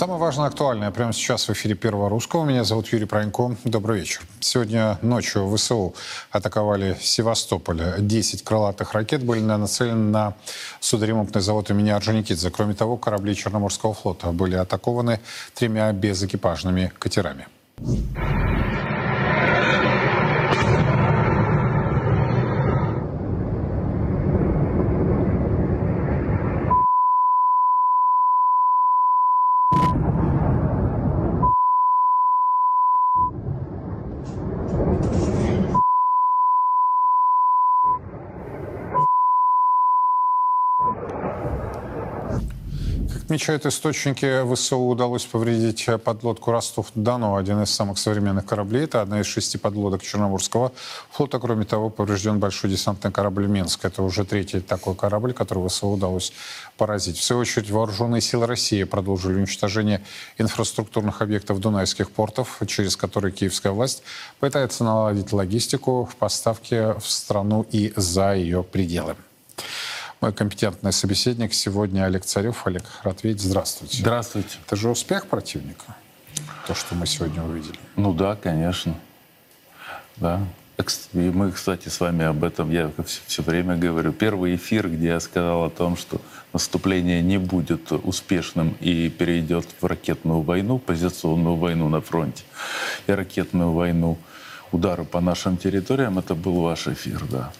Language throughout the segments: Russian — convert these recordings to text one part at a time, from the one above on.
Самое важное, актуальное прямо сейчас в эфире Первого Русского. Меня зовут Юрий Пронько. Добрый вечер. Сегодня ночью ВСУ атаковали Севастополь. 10 крылатых ракет были нацелены на судоремонтный завод имени Орджоникидзе. Кроме того, корабли Черноморского флота были атакованы тремя безэкипажными катерами. Отмечают источники, ВСУ удалось повредить подлодку Ростов-Дону, один из самых современных кораблей. Это одна из шести подлодок Черноморского флота. Кроме того, поврежден большой десантный корабль «Минск». Это уже третий такой корабль, который ВСУ удалось поразить. В свою очередь, вооруженные силы России продолжили уничтожение инфраструктурных объектов дунайских портов, через которые киевская власть пытается наладить логистику в поставке в страну и за ее пределы. Мой компетентный собеседник сегодня Олег Царев. Олег, видеть. Здравствуйте. Здравствуйте. Это же успех противника, то, что мы сегодня увидели. Ну да, конечно. Да. И мы, кстати, с вами об этом, я все, все время говорю. Первый эфир, где я сказал о том, что наступление не будет успешным и перейдет в ракетную войну, позиционную войну на фронте и ракетную войну, удары по нашим территориям, это был ваш эфир, да.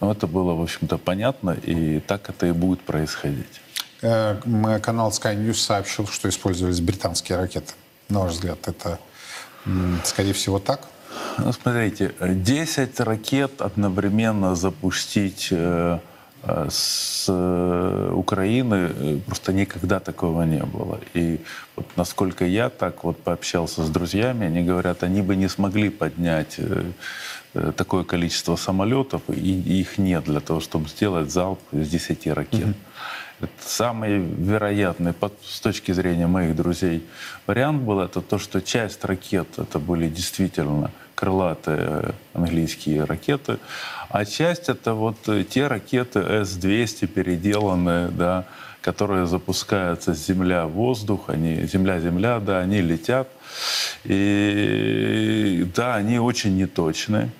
Но это было, в общем-то, понятно, и так это и будет происходить. Э, канал Sky News сообщил, что использовались британские ракеты. На ваш взгляд, это, скорее всего, так? Ну, смотрите, 10 ракет одновременно запустить э, э, с Украины просто никогда такого не было. И вот насколько я так вот пообщался с друзьями, они говорят, они бы не смогли поднять такое количество самолетов, и их нет для того, чтобы сделать залп из 10 ракет. Mm-hmm. Это самый вероятный с точки зрения моих друзей вариант был это то, что часть ракет это были действительно крылатые английские ракеты, а часть это вот те ракеты С-200 переделанные, да, которые запускаются с земля в воздух, они земля-земля, да, они летят. И да, они очень неточные,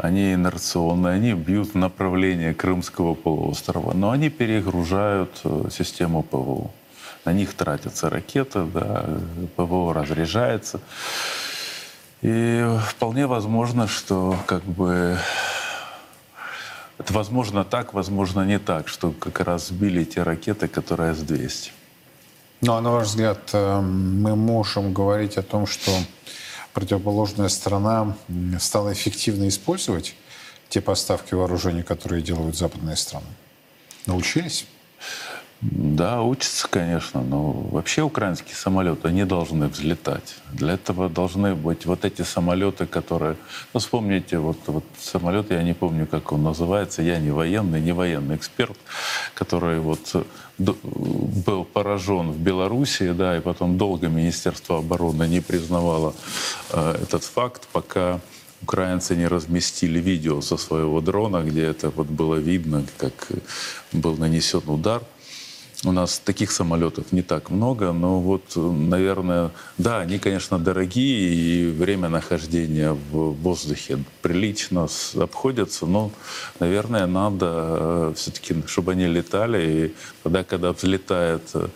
они инерционные, они бьют в направлении Крымского полуострова, но они перегружают э, систему ПВО. На них тратятся ракеты, да, ПВО разряжается. И вполне возможно, что как бы это возможно так, возможно не так, что как раз сбили те ракеты, которые С-200. Ну, а на ваш взгляд, э, мы можем говорить о том, что противоположная сторона стала эффективно использовать те поставки вооружений, которые делают западные страны? Научились? Да, учатся, конечно, но вообще украинские самолеты не должны взлетать. Для этого должны быть вот эти самолеты, которые... Ну, вспомните, вот, вот самолет, я не помню, как он называется, я не военный, не военный эксперт, который вот был поражен в Белоруссии, да, и потом долго Министерство обороны не признавало э, этот факт, пока украинцы не разместили видео со своего дрона, где это вот было видно, как был нанесен удар. У нас таких самолетов не так много, но вот, наверное, да, они, конечно, дорогие, и время нахождения в воздухе прилично обходятся, но, наверное, надо э, все-таки, чтобы они летали, и тогда, когда взлетает э,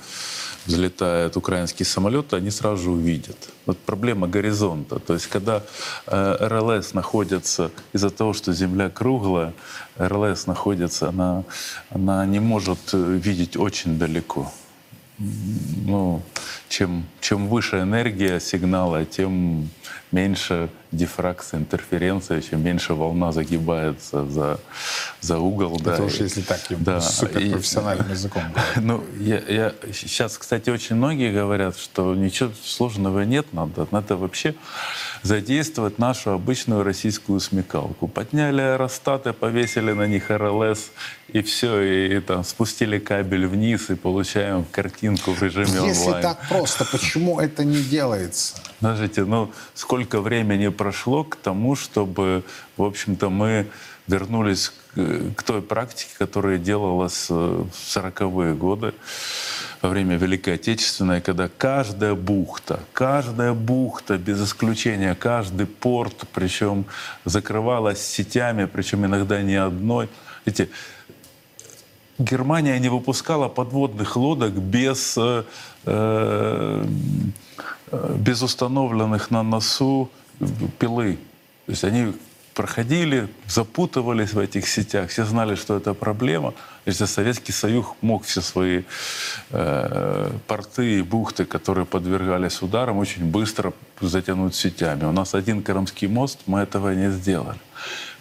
взлетает украинский самолет, они сразу увидят. Вот проблема горизонта. То есть когда э, РЛС находится, из-за того, что Земля круглая, РЛС находится, она, она не может э, видеть очень далеко. Ну, чем, чем выше энергия сигнала, тем меньше дифракция, интерференция, чем меньше волна загибается за, за угол. Это да, уж если так, да, суперпрофессиональным и, языком. Ну, я, я, сейчас, кстати, очень многие говорят, что ничего сложного нет, надо, надо вообще задействовать нашу обычную российскую смекалку. Подняли аэростаты, повесили на них РЛС, и все, и, и там спустили кабель вниз, и получаем картинку в режиме Если онлайн. Если так просто, почему это не делается? Знаете, ну, сколько времени прошло к тому, чтобы, в общем-то, мы вернулись к, к той практике, которая делалась в 40-е годы во время Великой Отечественной, когда каждая бухта, каждая бухта, без исключения, каждый порт, причем закрывалась сетями, причем иногда не одной. Эти Германия не выпускала подводных лодок без, э, э, без установленных на носу пилы. То есть они проходили, запутывались в этих сетях, все знали, что это проблема. Если Советский Союз мог все свои э, порты и бухты, которые подвергались ударам, очень быстро затянуть сетями. У нас один Крымский мост, мы этого не сделали.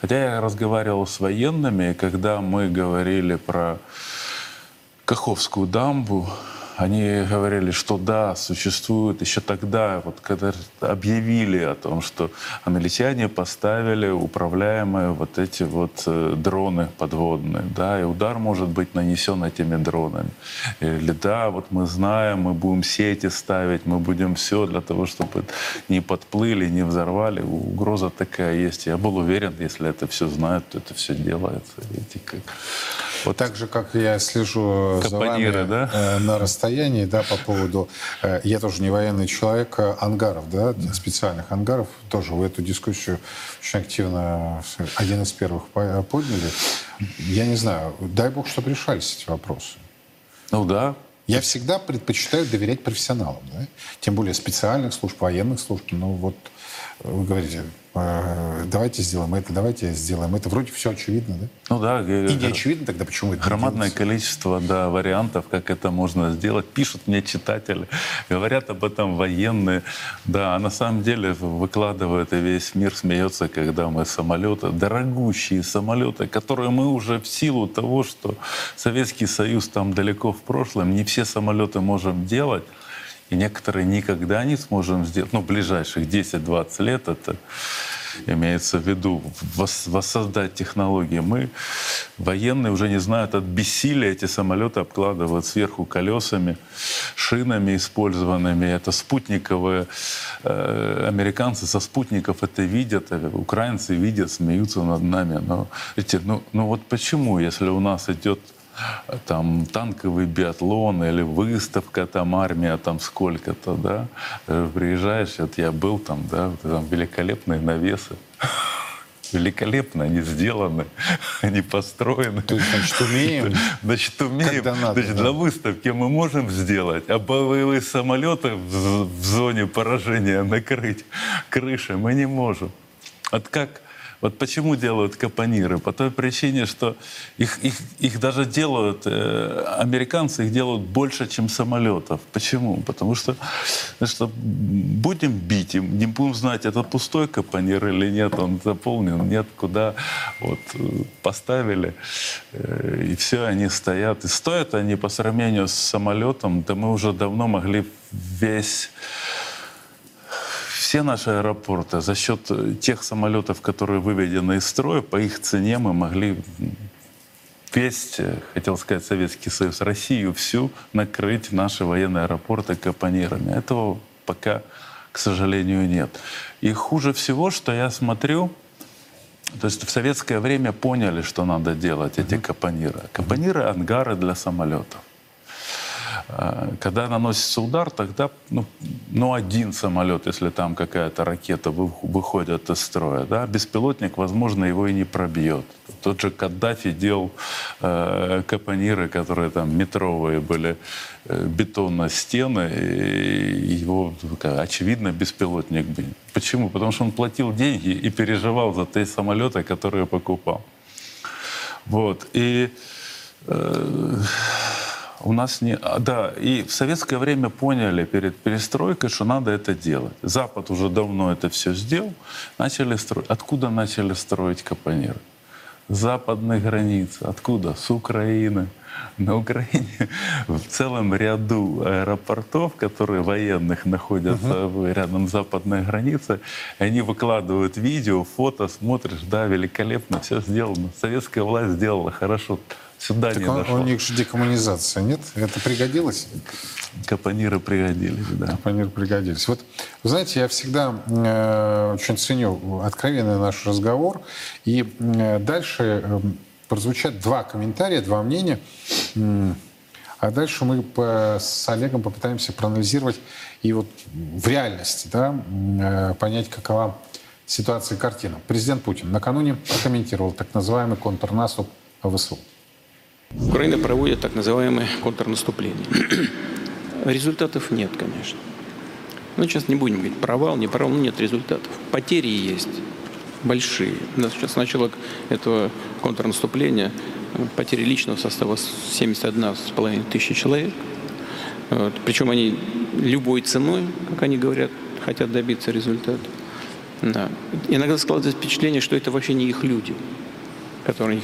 Хотя я разговаривал с военными, и когда мы говорили про Каховскую дамбу, они говорили, что да, существует. Еще тогда, вот когда объявили о том, что англичане поставили управляемые вот эти вот э, дроны подводные, да, и удар может быть нанесен этими дронами. Или да, вот мы знаем, мы будем сети ставить, мы будем все для того, чтобы не подплыли, не взорвали. Угроза такая есть. Я был уверен, если это все знают, то это все делается. Видите, как... Вот так же, как я слежу Капониры, за вами да? Э, на расстоянии, да, по поводу, э, я тоже не военный человек, э, ангаров, да, специальных ангаров, тоже в эту дискуссию очень активно один из первых подняли. Я не знаю, дай бог, чтобы решались эти вопросы. Ну да, я всегда предпочитаю доверять профессионалам, да? тем более специальных служб, военных служб. Ну вот вы говорите, «Э, давайте сделаем это, давайте сделаем это. Вроде все очевидно, да? Ну да. И не очевидно тогда, почему это Громадное количество да, вариантов, как это можно сделать. Пишут мне читатели, говорят об этом военные. Да, а на самом деле выкладывают, и весь мир смеется, когда мы самолеты, дорогущие самолеты, которые мы уже в силу того, что Советский Союз там далеко в прошлом, не все самолеты можем делать, и некоторые никогда не сможем сделать, ну, ближайших 10-20 лет это имеется в виду, воссоздать технологии. Мы, военные, уже не знают от бессилия эти самолеты обкладывают сверху колесами, шинами использованными. Это спутниковые, э, американцы со спутников это видят, э, украинцы видят, смеются над нами. Но, эти, ну, ну вот почему, если у нас идет там танковый биатлон или выставка, там армия, там сколько-то, да, э, приезжаешь, вот я был там, да, там великолепные навесы, великолепно они сделаны, они построены. То есть, значит, умеем? Значит, умеем. надо, значит, да. для выставки мы можем сделать, а боевые самолеты в, в зоне поражения накрыть крышей мы не можем. Вот как вот почему делают капониры? По той причине, что их, их, их даже делают, э, американцы их делают больше, чем самолетов. Почему? Потому что, что будем бить им, не будем знать, это пустой капонир или нет, он заполнен, нет, куда. Вот э, поставили, э, и все, они стоят. И стоят они по сравнению с самолетом, да мы уже давно могли весь все наши аэропорты за счет э, тех самолетов, которые выведены из строя, по их цене мы могли весь, э, хотел сказать, Советский Союз, Россию всю накрыть наши военные аэропорты капонирами. Этого пока, к сожалению, нет. И хуже всего, что я смотрю, то есть в советское время поняли, что надо делать эти капониры. Капониры — ангары для самолетов. А, когда наносится удар, тогда ну, ну, один самолет, если там какая-то ракета выходит из строя, да, беспилотник, возможно, его и не пробьет. Тот же Каддафи делал э, капониры, которые там метровые были, э, бетонные стены, и его, очевидно, беспилотник бы. Почему? Потому что он платил деньги и переживал за те самолеты, которые покупал. Вот. И э, у нас не... А, да, и в советское время поняли перед перестройкой, что надо это делать. Запад уже давно это все сделал. Начали строить. Откуда начали строить капониры? Западной границы. Откуда? С Украины. На Украине в целом ряду аэропортов, которые военных находятся uh-huh. рядом с западной границей, они выкладывают видео, фото, смотришь, да, великолепно, все сделано. Советская власть сделала хорошо сюда так не он, дошло. У них же декоммунизация, нет? Это пригодилось? Капониры пригодились, да. Капониры пригодились. Вот, вы знаете, я всегда э, очень ценю откровенный наш разговор. И э, дальше э, прозвучат два комментария, два мнения. А дальше мы по- с Олегом попытаемся проанализировать и вот в реальности да, э, понять, какова ситуация и картина. Президент Путин накануне прокомментировал так называемый контрнаступ ВСУ. Украина проводит так называемое контрнаступление. Результатов нет, конечно. Ну, сейчас не будем говорить, провал, не провал, нет результатов. Потери есть большие. Сейчас с начала этого контрнаступления э, потери личного состава 71,5 тысячи человек. Вот. Причем они любой ценой, как они говорят, хотят добиться результата. Да. Иногда складывается впечатление, что это вообще не их люди, которые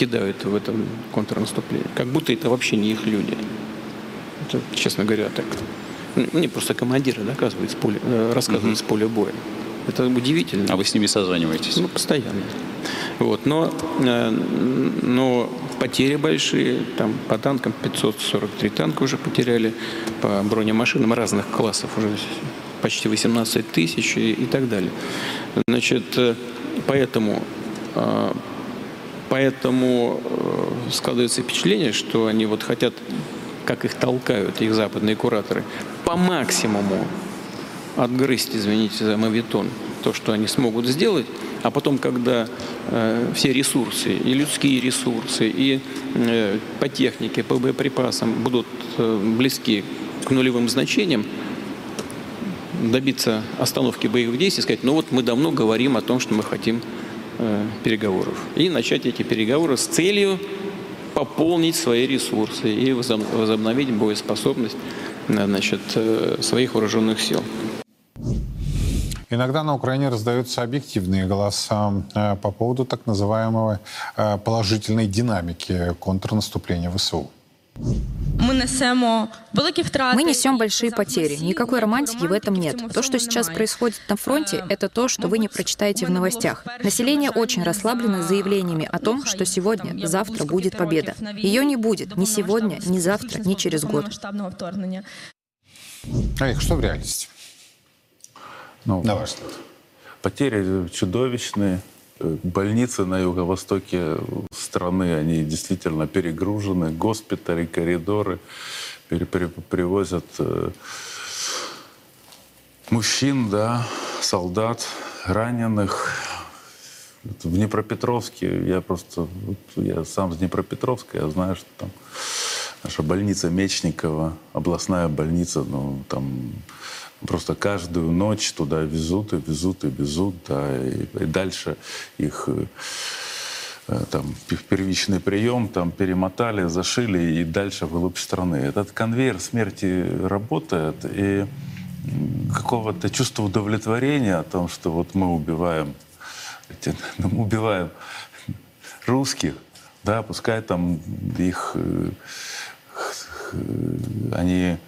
кидают в этом контрнаступлении. Как будто это вообще не их люди. Это, честно говоря, так. Мне просто командиры доказывают с поля, э, рассказывают с поля боя. Это удивительно. А вы с ними созваниваетесь? Ну, постоянно. Вот. Но, э, но потери большие. Там по танкам 543 танка уже потеряли, по бронемашинам разных классов уже почти 18 тысяч и, и так далее. Значит, э, поэтому, поэтому э, складывается впечатление, что они вот хотят, как их толкают, их западные кураторы, по максимуму отгрызть, извините за мавитон, то, что они смогут сделать, а потом, когда э, все ресурсы, и людские ресурсы, и э, по технике, по боеприпасам будут э, близки к нулевым значениям, добиться остановки боевых действий, сказать, ну вот мы давно говорим о том, что мы хотим переговоров. И начать эти переговоры с целью пополнить свои ресурсы и возоб- возобновить боеспособность э, значит, э, своих вооруженных сил. Иногда на Украине раздаются объективные голоса э, по поводу так называемого положительной динамики контрнаступления ВСУ. Мы несем большие потери. Никакой романтики в этом нет. То, что сейчас происходит на фронте, это то, что вы не прочитаете в новостях. Население очень расслаблено заявлениями о том, что сегодня, завтра будет победа. Ее не будет ни сегодня, ни завтра, ни через год. Олег, что в реальности? Ну, На ваш взгляд. Потери чудовищные. Больницы на юго-востоке страны, они действительно перегружены. Госпитали, коридоры пере- привозят э, мужчин, да, солдат, раненых. В Днепропетровске, я просто, я сам с Днепропетровска, я знаю, что там наша больница Мечникова, областная больница, ну, там просто каждую ночь туда везут и везут и везут, да, и, и дальше их э, э, там пе- первичный прием, там перемотали, зашили и дальше вглубь страны. Этот конвейер смерти работает, и какого-то чувства удовлетворения о том, что вот мы убиваем, эти- ну, мы убиваем русских, да, пускай там их э, они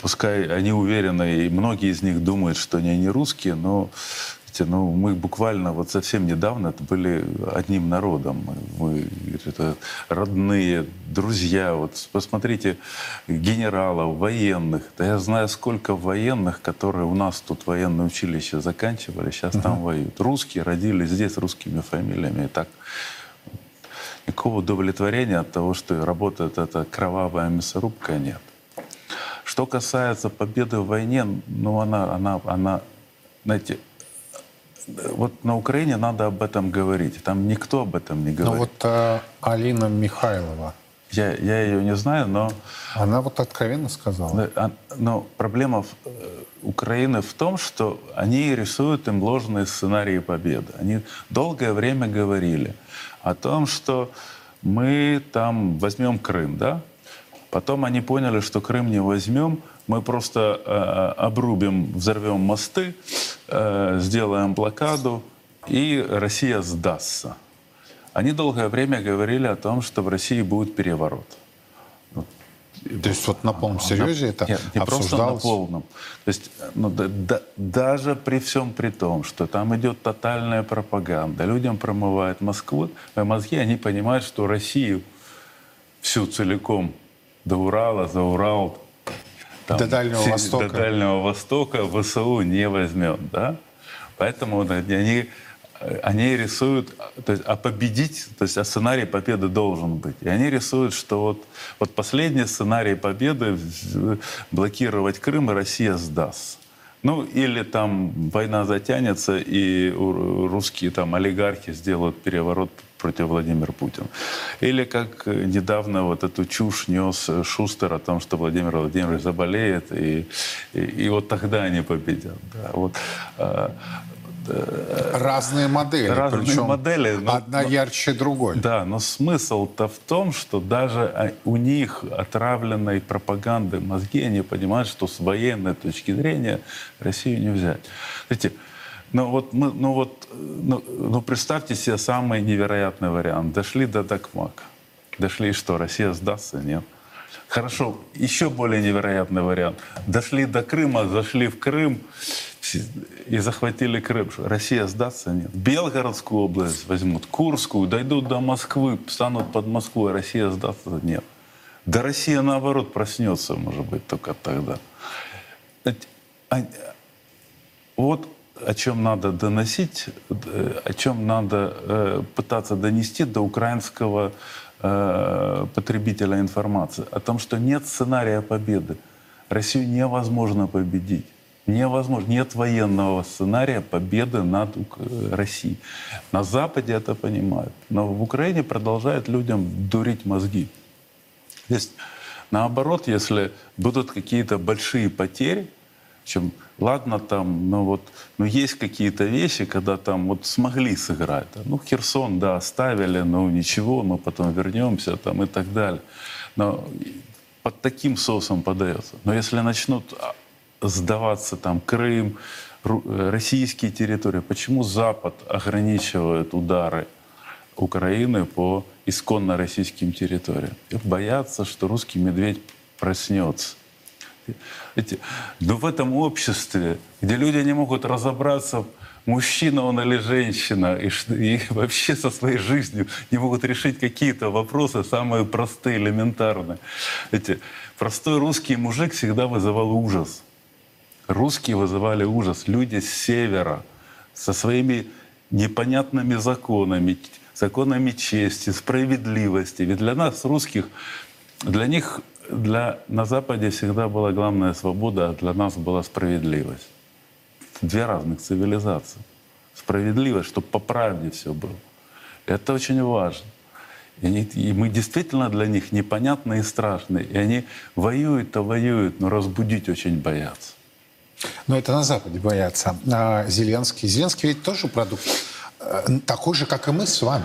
пускай они уверены, и многие из них думают, что они не русские, но знаете, ну, мы буквально вот совсем недавно это были одним народом. Мы, это родные, друзья. Вот посмотрите, генералов, военных. Да я знаю, сколько военных, которые у нас тут военное училище заканчивали, сейчас там воюют. Русские родились здесь русскими фамилиями. И так никакого удовлетворения от того, что работает эта кровавая мясорубка, нет. Что касается победы в войне, ну она, она, она, знаете, вот на Украине надо об этом говорить. Там никто об этом не Ну говорит. вот э, Алина Михайлова, Я, я ее не знаю, но, она вот откровенно сказала. а- но проблема в, э, Украины в том, что они рисуют им ложные сценарии победы. Они долгое время говорили о том, что мы там возьмем Крым, да? Потом они поняли, что Крым не возьмем, мы просто э, обрубим, взорвем мосты, э, сделаем блокаду, и Россия сдастся. Они долгое время говорили о том, что в России будет переворот. То есть вот на полном серьезе это Нет, не просто на полном. То есть, ну, да- да- даже при всем при том, что там идет тотальная пропаганда, людям промывают Москву, э, мозги, они понимают, что Россию всю целиком до Урала, за Урал, там, До Дальнего Востока. До Дальнего Востока ВСУ не возьмет, да? Поэтому они они рисуют, то есть, а победить, то есть а сценарий победы должен быть. И они рисуют, что вот, вот последний сценарий победы — блокировать Крым, и Россия сдаст. Ну, или там война затянется, и русские там олигархи сделают переворот против Владимира Путина. Или как недавно вот эту чушь нес Шустер о том, что Владимир Владимирович заболеет, и, и, и вот тогда они победят. Да. Вот, а, Разные модели. Разные причем модели. Но, одна ярче другой. Да, но смысл-то в том, что даже у них отравленной пропаганды мозги, они понимают, что с военной точки зрения Россию не взять. Знаете, ну вот, мы, ну вот, ну, ну представьте себе самый невероятный вариант. Дошли до Дакмака. Дошли что, Россия сдастся? Нет. Хорошо, еще более невероятный вариант. Дошли до Крыма, зашли в Крым, и захватили Крым. Россия сдастся? Нет. Белгородскую область возьмут, Курскую, дойдут до Москвы, станут под Москвой. Россия сдастся? Нет. Да Россия, наоборот, проснется, может быть, только тогда. Вот о чем надо доносить, э, о чем надо э, пытаться донести до украинского э, потребителя информации. О том, что нет сценария победы. Россию невозможно победить невозможно. Нет военного сценария победы над Россией. На Западе это понимают. Но в Украине продолжают людям дурить мозги. То есть, наоборот, если будут какие-то большие потери, чем ладно там, ну вот, ну есть какие-то вещи, когда там вот смогли сыграть. Ну Херсон, да, оставили, ну ничего, мы потом вернемся там и так далее. Но под таким соусом подается. Но если начнут сдаваться там Крым, э, российские территории. Почему Запад ограничивает удары Украины по исконно российским территориям? Боятся, что русский медведь проснется. Видите, но в этом обществе, где люди не могут разобраться, мужчина он или женщина, и, и вообще со своей жизнью не могут решить какие-то вопросы, самые простые, элементарные. Видите, простой русский мужик всегда вызывал ужас. Русские вызывали ужас. Люди с севера со своими непонятными законами, законами чести, справедливости. Ведь для нас, русских, для них для, на Западе всегда была главная свобода, а для нас была справедливость. Две разных цивилизации. Справедливость, чтобы по правде все было. Это очень важно. И, они, и мы действительно для них непонятны и страшны. И они воюют-то воюют, но разбудить очень боятся. Но это на Западе боятся. А Зеленский. Зеленский ведь тоже продукт э, такой же, как и мы с вами.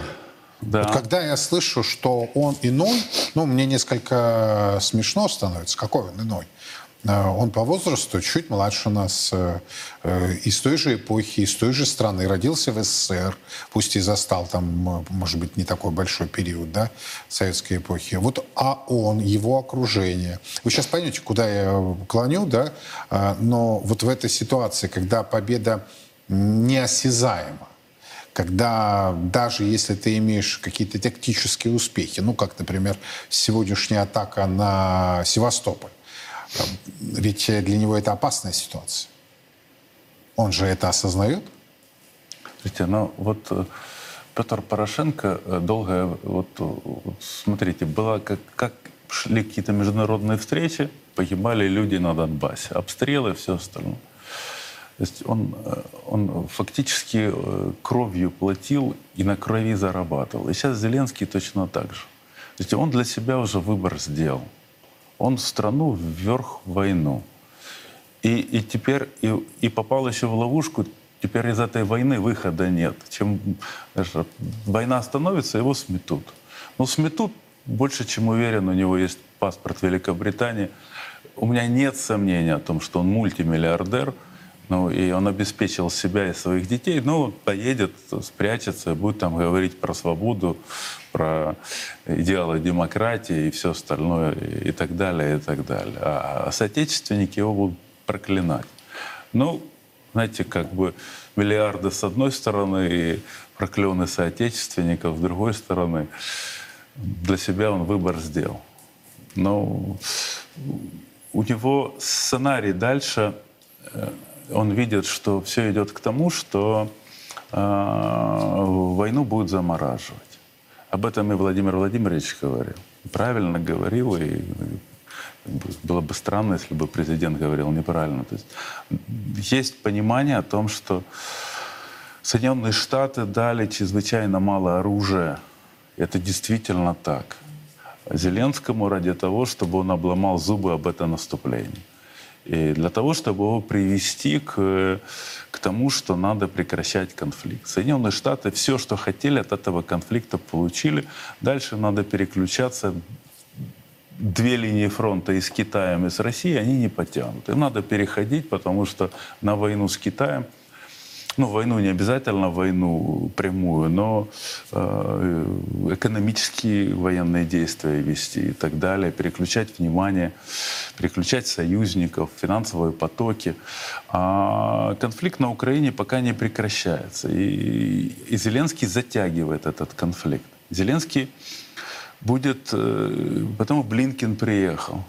Да. Вот когда я слышу, что он иной, ну, мне несколько смешно становится. Какой он иной? Э, он по возрасту чуть младше нас, э, э, из той же эпохи, из той же страны, родился в СССР, пусть и застал там, может быть, не такой большой период, да, советской эпохи. Вот, а он, его окружение. Вы сейчас поймете, куда я клоню, да, но вот в этой ситуации, когда победа неосязаема, когда даже если ты имеешь какие-то тактические успехи, ну, как, например, сегодняшняя атака на Севастополь, ведь для него это опасная ситуация. Он же это осознает? Смотрите, ну вот э, Петр Порошенко э, долго, вот, вот смотрите, было как, как шли какие-то международные встречи, погибали люди на Донбассе, обстрелы все остальное. То есть он, э, он фактически кровью платил и на крови зарабатывал. И сейчас Зеленский точно так же. То есть он для себя уже выбор сделал он страну вверх в войну. И, и теперь и, и попал еще в ловушку, теперь из этой войны выхода нет. Чем даже, война остановится, его сметут. Но сметут, больше чем уверен, у него есть паспорт Великобритании. У меня нет сомнений о том, что он мультимиллиардер, ну, и он обеспечил себя и своих детей, ну, поедет, спрячется, будет там говорить про свободу, про идеалы демократии и все остальное, и так далее, и так далее. А, а соотечественники его будут проклинать. Ну, знаете, как бы миллиарды с одной стороны и проклены соотечественников с другой стороны. Для себя он выбор сделал. Но у него сценарий дальше, э, он видит, что все идет к тому, что а, войну будут замораживать. Об этом и Владимир Владимирович говорил. Правильно говорил, и было бы странно, если бы президент говорил неправильно. То есть есть понимание о том, что Соединенные Штаты дали чрезвычайно мало оружия. Это действительно так. Зеленскому ради того, чтобы он обломал зубы об это наступлении. Для того, чтобы его привести к, к тому, что надо прекращать конфликт. Соединенные Штаты все, что хотели от этого конфликта, получили. Дальше надо переключаться. Две линии фронта и с Китаем, и с Россией, они не потянут. Им надо переходить, потому что на войну с Китаем – ну, войну не обязательно войну прямую, но э, экономические военные действия вести и так далее, переключать внимание, переключать союзников, финансовые потоки. А конфликт на Украине пока не прекращается. И, и Зеленский затягивает этот конфликт. Зеленский будет... Э, потому Блинкин приехал.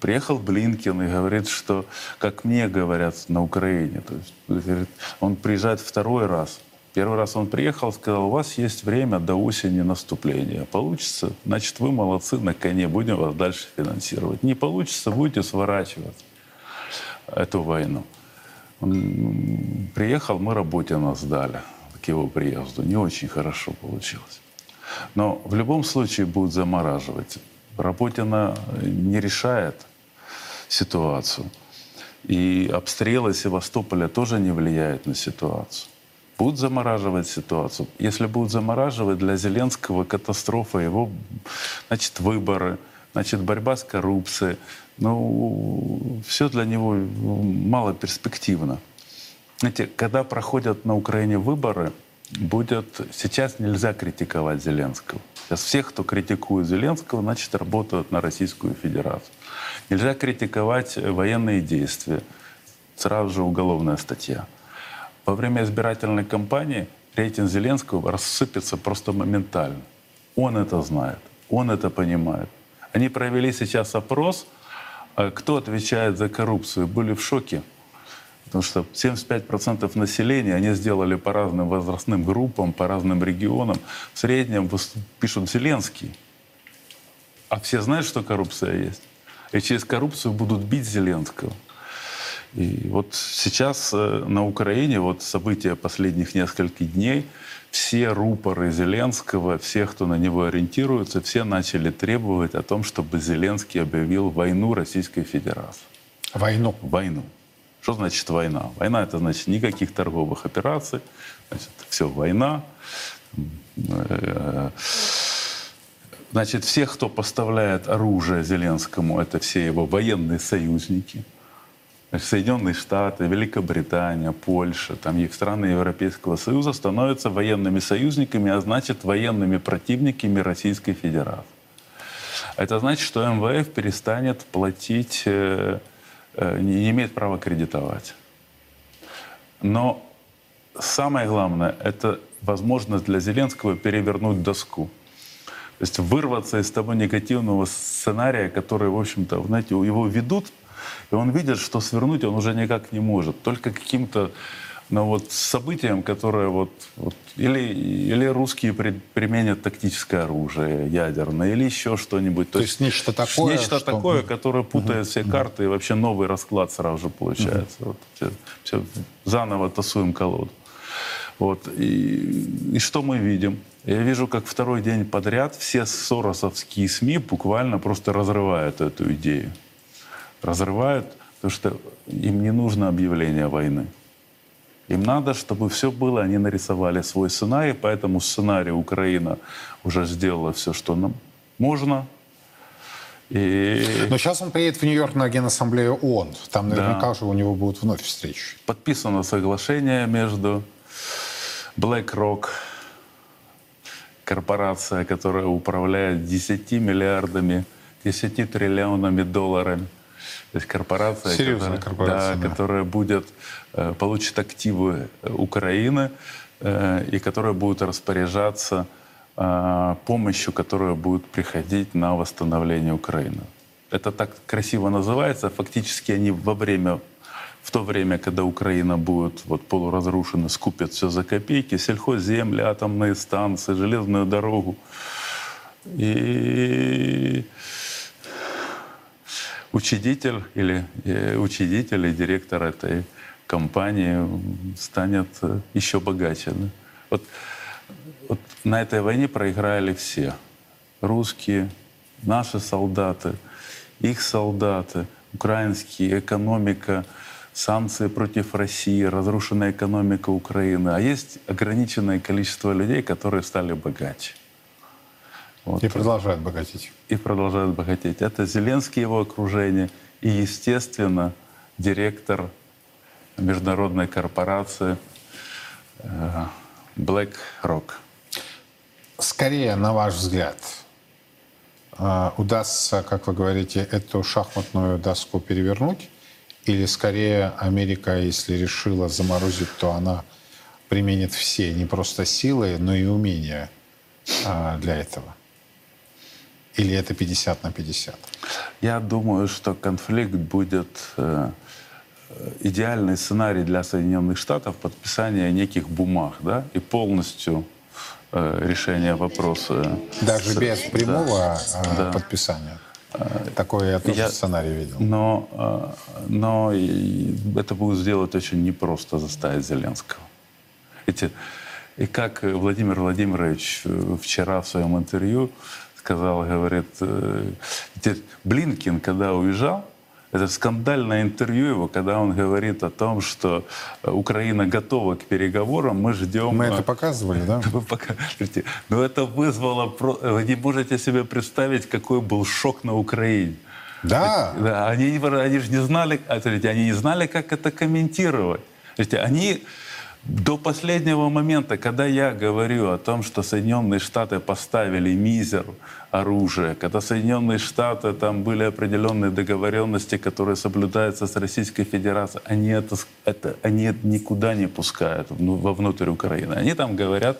Приехал Блинкин и говорит, что, как мне говорят на Украине, то есть, говорит, он приезжает второй раз. Первый раз он приехал, сказал, у вас есть время до осени наступления. Получится, значит, вы молодцы, на коне, будем вас дальше финансировать. Не получится, будете сворачивать эту войну. Он приехал, мы Работина сдали к его приезду. Не очень хорошо получилось. Но в любом случае будут замораживать. Работина не решает ситуацию. И обстрелы Севастополя тоже не влияют на ситуацию. Будут замораживать ситуацию. Если будут замораживать, для Зеленского катастрофа, его, значит, выборы, значит, борьба с коррупцией. Ну, все для него мало перспективно. Знаете, когда проходят на Украине выборы, будет... Сейчас нельзя критиковать Зеленского. Сейчас всех, кто критикует Зеленского, значит, работают на Российскую Федерацию. Нельзя критиковать военные действия. Сразу же уголовная статья. Во время избирательной кампании рейтинг Зеленского рассыпется просто моментально. Он это знает, он это понимает. Они провели сейчас опрос, а кто отвечает за коррупцию, были в шоке. Потому что 75% населения они сделали по разным возрастным группам, по разным регионам. В среднем пишут Зеленский. А все знают, что коррупция есть. И через коррупцию будут бить Зеленского. И вот сейчас э, на Украине, вот события последних нескольких дней, все рупоры Зеленского, все, кто на него ориентируется, все начали требовать о том, чтобы Зеленский объявил войну Российской Федерации. Войну? Войну. Что значит война? Война это значит никаких торговых операций, значит, все война. Э, значит, всех, кто поставляет оружие Зеленскому, это все его военные союзники. Значит, Соединенные Штаты, Великобритания, Польша, там страны Европейского Союза становятся военными союзниками, а значит военными противниками Российской Федерации. Это значит, что МВФ перестанет платить Э, не имеет права кредитовать. Но самое главное — это возможность для Зеленского перевернуть доску. То есть вырваться из того негативного сценария, который, в общем-то, знаете, его ведут, и он видит, что свернуть он уже никак не может. Только каким-то но вот событием, которое вот, вот или, или русские при, применят тактическое оружие ядерное, или еще что-нибудь. То, То есть нечто такое, нечто что... такое, которое путает угу. все карты, и вообще новый расклад сразу же получается. Угу. Вот, все, все, заново тасуем колоду. Вот. И, и что мы видим? Я вижу, как второй день подряд все соросовские СМИ буквально просто разрывают эту идею. Разрывают, потому что им не нужно объявление войны. Им надо, чтобы все было, они нарисовали свой сценарий, поэтому сценарий Украина уже сделала все, что нам можно. И... Но сейчас он приедет в Нью-Йорк на Генассамблею ООН. Там наверняка да. же у него будут вновь встречи. Подписано соглашение между BlackRock, корпорация, которая управляет 10 миллиардами, 10 триллионами долларов то есть корпорация, Серьезная которая, корпорация, да, да. которая будет, получит активы э, Украины э, и которая будет распоряжаться помощью, которая будет приходить на восстановление Украины. Это так красиво называется. Фактически они во время в то время, когда Украина будет вот полуразрушена, скупят все за копейки, сельхозземли, атомные станции, железную дорогу. И учредитель или э, учредитель и директор этой компании станет э, еще богаче. да. Вот, вот на этой войне проиграли все. Русские, наши солдаты, их солдаты, украинские, экономика, санкции против России, разрушенная экономика Украины. А есть ограниченное количество людей, которые стали богаче. Вот. И продолжают богатеть. И продолжают богатеть. Это Зеленский его окружение и, естественно, директор международной корпорации э, BlackRock. Скорее, на ваш взгляд, э, удастся, как вы говорите, эту шахматную доску перевернуть? Или скорее Америка, если решила заморозить, то она применит все, не просто силы, но и умения э, для этого? Или это 50 на 50? Я думаю, что конфликт будет идеальный сценарий для Соединенных Штатов подписания неких бумаг, да, и полностью э, решение вопроса. Даже с- без прямого э, Да. подписания. Такой я тоже Я- сценарий видел. Но, э, но это будет сделать очень непросто заставить Зеленского. Эти, и как э, Владимир Владимирович э, вчера в своем интервью сказал, говорит, э, Блинкин, когда уезжал, это скандальное интервью его, когда он говорит о том, что э, Украина готова к переговорам, мы ждем... Мы э, это показывали, да? вы покажете. Но это вызвало... Вы не можете себе представить, какой был шок на Украине. Да. Да, они, они же не знали, а, они не знали, как это комментировать. Они до последнего момента, когда я говорю о том, что Соединенные Штаты поставили мизер оружия, когда Соединенные Штаты, там были определенные договоренности, которые соблюдаются с Российской Федерацией, они это, это они это никуда не пускают ну, вовнутрь Украины. Они там говорят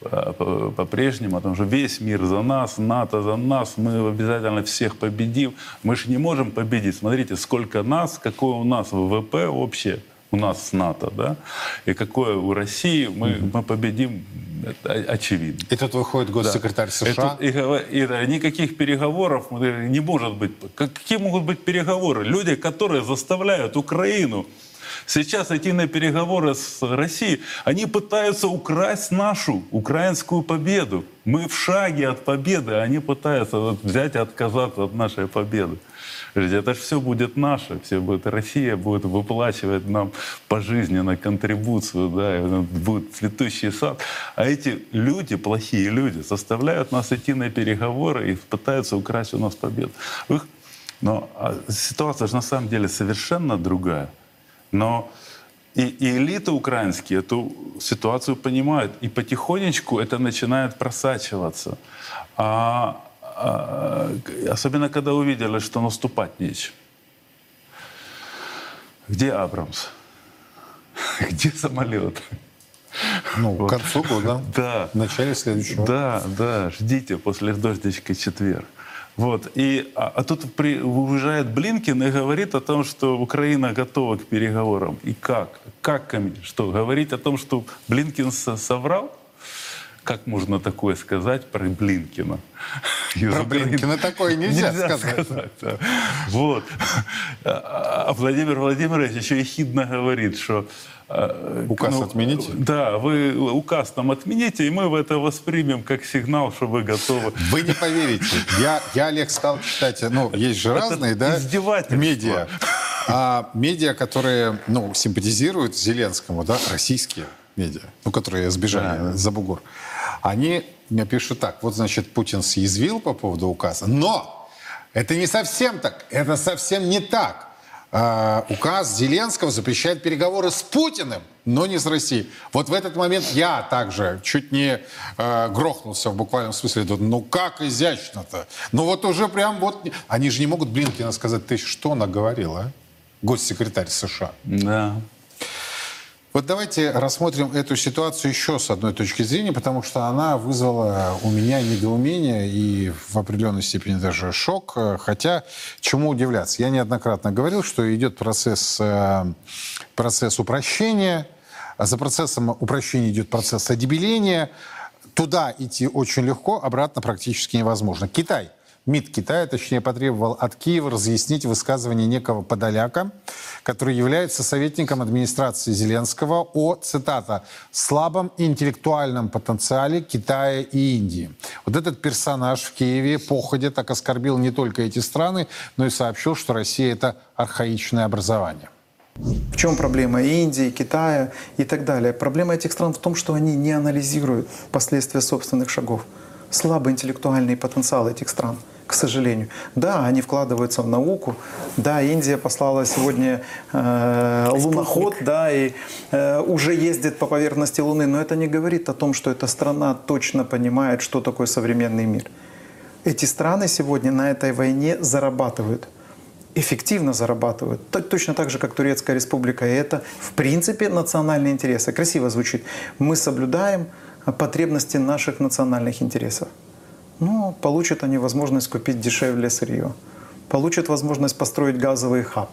по- по-прежнему о том, что весь мир за нас, НАТО за нас, мы обязательно всех победим. Мы же не можем победить. Смотрите, сколько нас, какое у нас ВВП общее, у нас с НАТО, да, и какое у России, мы, мы победим, очевидно. И тут выходит госсекретарь США. Это- и, и да, никаких переговоров э, не может быть. Как- Какие могут быть переговоры? Люди, которые заставляют Украину сейчас идти на переговоры с Россией, они пытаются украсть нашу украинскую победу. Мы в шаге от победы, а они пытаются вот взять и отказаться от нашей победы. Это же все будет наше, все будет Россия будет выплачивать нам пожизненно контрибуцию, да, будет цветущий сад. А эти люди, плохие люди, заставляют нас идти на переговоры и пытаются украсть у нас победу. Но а, ситуация же на самом деле совершенно другая. Но и, и элиты украинские эту ситуацию понимают, и потихонечку это начинает просачиваться. А, особенно когда увидели, что наступать нечем. Где Абрамс? Где самолет? Ну, к концу года. Да. В начале следующего. Да, да, ждите после дождичка четверг. Вот. И, а, а тут при, уезжает Блинкин и говорит о том, что Украина готова к переговорам. И как? Как? коми- Что, говорить о том, что Блинкин со- соврал? Как можно такое сказать про Блинкина? Из Про Украины. Блинкина такое нельзя сказать. да. Вот. А а Владимир Владимирович еще ехидно говорит, что... э, Указ отмените? Да, вы указ там отмените, и мы это воспримем как сигнал, что вы готовы. Вы не поверите. Я, я Олег стал читать, ну, есть же разные, да, медиа. А медиа, которые, ну, симпатизируют Зеленскому, да, российские медиа, ну, которые сбежали Да. за бугор, они мне пишут так, вот, значит, Путин съязвил по поводу указа, но это не совсем так, это совсем не так. А, указ Зеленского запрещает переговоры с Путиным, но не с Россией. Вот в этот момент я также чуть не э, грохнулся в буквальном смысле. Ну как изящно-то? Ну вот уже прям вот... Они же не могут Блинкина сказать, ты что наговорил, а? Госсекретарь США. Да. Вот давайте рассмотрим эту ситуацию еще с одной точки зрения, потому что она вызвала у меня недоумение и в определенной степени даже шок. Хотя, чему удивляться? Я неоднократно говорил, что идет процесс, э, процесс упрощения, за процессом упрощения идет процесс одебеления. Туда идти очень легко, обратно практически невозможно. Китай – МИД Китая, точнее, потребовал от Киева разъяснить высказывание некого Подоляка, который является советником администрации Зеленского о, цитата, «слабом интеллектуальном потенциале Китая и Индии». Вот этот персонаж в Киеве походе так оскорбил не только эти страны, но и сообщил, что Россия — это архаичное образование. В чем проблема Индии, Китая и так далее? Проблема этих стран в том, что они не анализируют последствия собственных шагов. Слабый интеллектуальный потенциал этих стран – к сожалению. Да, они вкладываются в науку. Да, Индия послала сегодня э, луноход, да, и э, уже ездит по поверхности Луны, но это не говорит о том, что эта страна точно понимает, что такое современный мир. Эти страны сегодня на этой войне зарабатывают эффективно зарабатывают. Точно так же, как Турецкая республика. И это, в принципе, национальные интересы. Красиво звучит. Мы соблюдаем потребности наших национальных интересов. Ну, получат они возможность купить дешевле сырье. Получат возможность построить газовый хаб.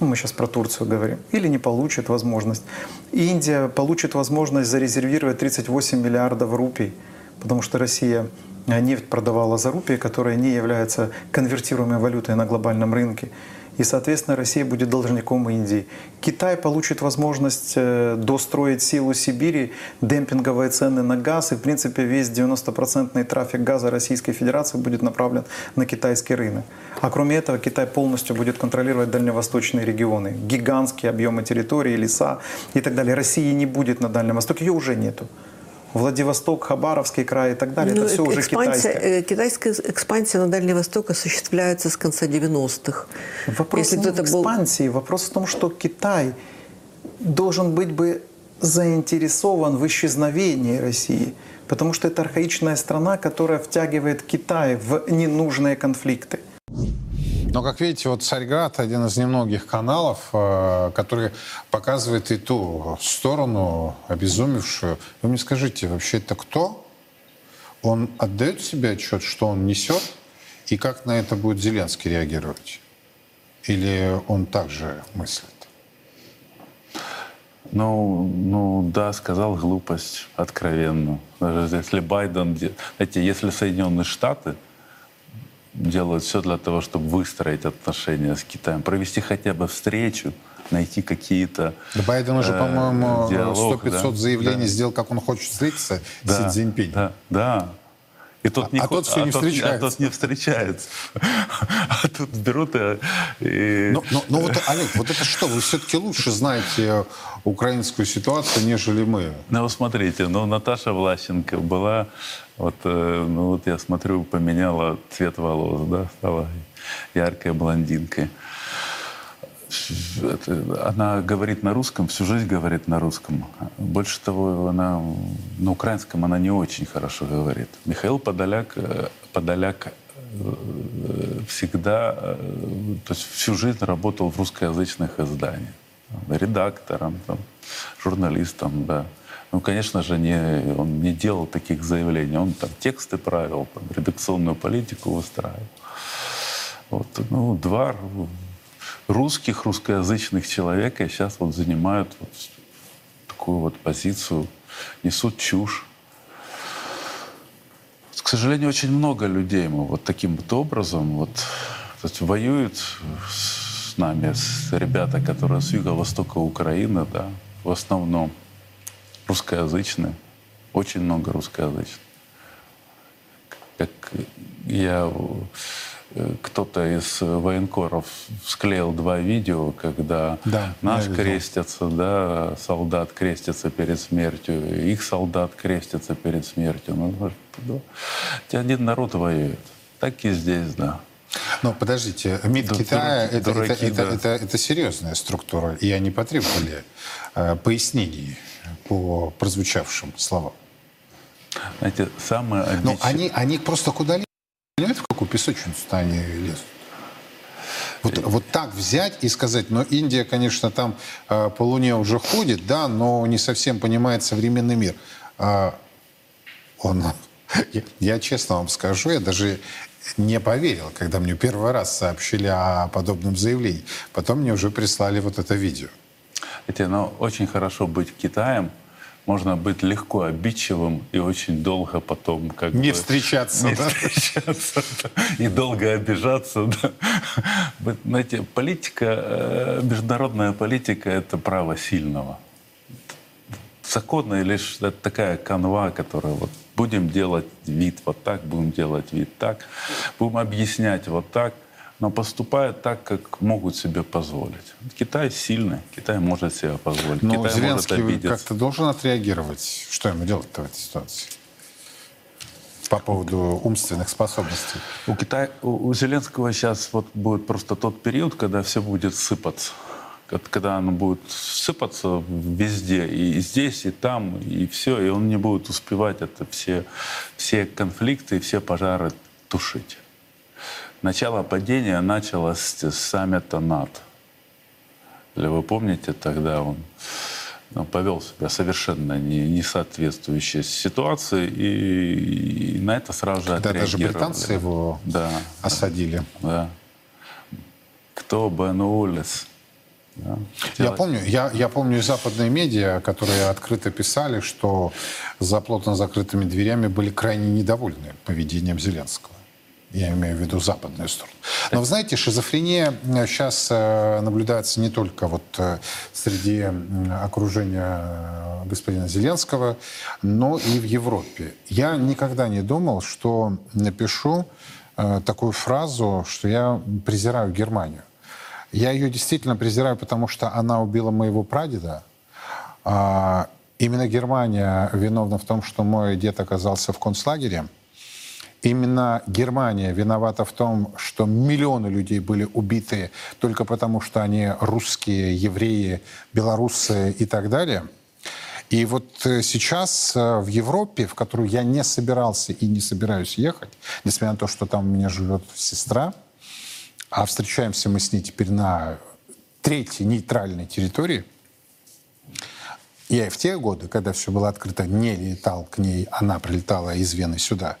Ну, мы сейчас про Турцию говорим. Или не получат возможность. Индия получит возможность зарезервировать 38 миллиардов рупий, потому что Россия нефть продавала за рупии, которая не является конвертируемой валютой на глобальном рынке и, соответственно, Россия будет должником Индии. Китай получит возможность э, достроить силу Сибири, демпинговые цены на газ, и, в принципе, весь 90% трафик газа Российской Федерации будет направлен на китайский рынок. А кроме этого, Китай полностью будет контролировать дальневосточные регионы, гигантские объемы территории, леса и так далее. России не будет на Дальнем Востоке, ее уже нету. Владивосток, Хабаровский край и так далее. Ну, это все уже китайское. Э, китайская экспансия на Дальний Восток осуществляется с конца 90-х. Вопрос Если не в экспансии, был... вопрос в том, что Китай должен быть бы заинтересован в исчезновении России, потому что это архаичная страна, которая втягивает Китай в ненужные конфликты. Но, как видите, вот Царьград один из немногих каналов, э, который показывает и ту сторону, обезумевшую. Вы мне скажите, вообще это кто? Он отдает себе отчет, что он несет? И как на это будет Зеленский реагировать? Или он также мыслит? Ну, ну да, сказал глупость откровенно. Даже если Байден, знаете, если Соединенные Штаты – делают все для того, чтобы выстроить отношения с Китаем, провести хотя бы встречу, найти какие-то да Байден уже, э, по-моему, 100-500 да? заявлений да. сделал, как он хочет встретиться да, с Си Цзиньпинь. Да, да. И тот а, не, а тот все а не тот, встречается. А тот не встречается. А тут берут и... и... Но, но, но вот, Олег, вот это что? Вы все-таки лучше знаете украинскую ситуацию, нежели мы. Ну, смотрите, ну, Наташа Влащенко была вот, э, ну вот я смотрю, поменяла цвет волос, да, стала яркой блондинкой. Она говорит на русском, всю жизнь говорит на русском. Больше того, она на украинском она не очень хорошо говорит. Михаил Подоляк, э, Подоляк э, всегда, то есть всю жизнь работал в русскоязычных изданиях. Редактором, там, журналистом, да. Ну, конечно же, не, он не делал таких заявлений. Он там тексты правил, там, редакционную политику выстраивал. Вот, ну, два русских, русскоязычных человека сейчас вот занимают вот такую вот позицию, несут чушь. К сожалению, очень много людей мы вот таким вот образом вот, есть воюют с нами, с ребята, которые с юго-востока Украины, да, в основном русскоязычные, очень много русскоязычных. Как я э, кто-то из военкоров склеил два видео, когда да, наш крестится, да, солдат крестится перед смертью, их солдат крестится перед смертью. Ну, да. один народ воюет. Так и здесь, да. Но подождите, МИД да, Китая дураки, это, дураки, это, да. это, это, это серьезная структура, и они потребовали э, пояснений по прозвучавшим словам. Знаете, самое Но они, они просто куда лезут? Понимаете, в какую песочницу они лезут? Вот, вот так взять и сказать, но Индия, конечно, там э, по Луне уже ходит, да, но не совсем понимает современный мир. А, он, я, я честно вам скажу, я даже не поверил, когда мне первый раз сообщили о подобном заявлении. Потом мне уже прислали вот это видео. Знаете, но очень хорошо быть Китаем, можно быть легко обидчивым и очень долго потом как Не бы, встречаться, не да? встречаться да, и долго обижаться. Да. Знаете, политика, э, международная политика — это право сильного. Законы лишь такая канва, которая вот будем делать вид вот так, будем делать вид так, будем объяснять вот так, но поступают так, как могут себе позволить. Китай сильный, Китай может себе позволить. Но Китай может Зеленский как-то должен отреагировать. Что ему делать-то в этой ситуации? По поводу умственных способностей. У, Китая, у, у Зеленского сейчас вот будет просто тот период, когда все будет сыпаться. Когда оно будет сыпаться везде, и здесь, и там, и все, и он не будет успевать это все, все конфликты и все пожары тушить. Начало падения началось с саммита НАТО. Или вы помните, тогда он ну, повел себя совершенно не, не соответствующей ситуации, и, и на это сразу же Когда даже британцы его Да, осадили. да. Кто бы улиц. Да. Я помню, я, я помню западные медиа, которые открыто писали, что за плотно закрытыми дверями были крайне недовольны поведением Зеленского. Я имею в виду западную сторону. Но вы знаете, шизофрения сейчас наблюдается не только вот э, среди окружения э, господина Зеленского, но и в Европе. Я никогда не думал, что напишу э, такую фразу, что я презираю Германию. Я ее действительно презираю, потому что она убила моего прадеда. А, именно Германия виновна в том, что мой дед оказался в концлагере. Именно Германия виновата в том, что миллионы людей были убиты только потому, что они русские, евреи, белорусы и так далее. И вот э, сейчас э, в Европе, в которую я не собирался и не собираюсь ехать, несмотря на то, что там у меня живет сестра, а встречаемся мы с ней теперь на третьей нейтральной территории. Я и в те годы, когда все было открыто, не летал к ней, она прилетала из Вены сюда.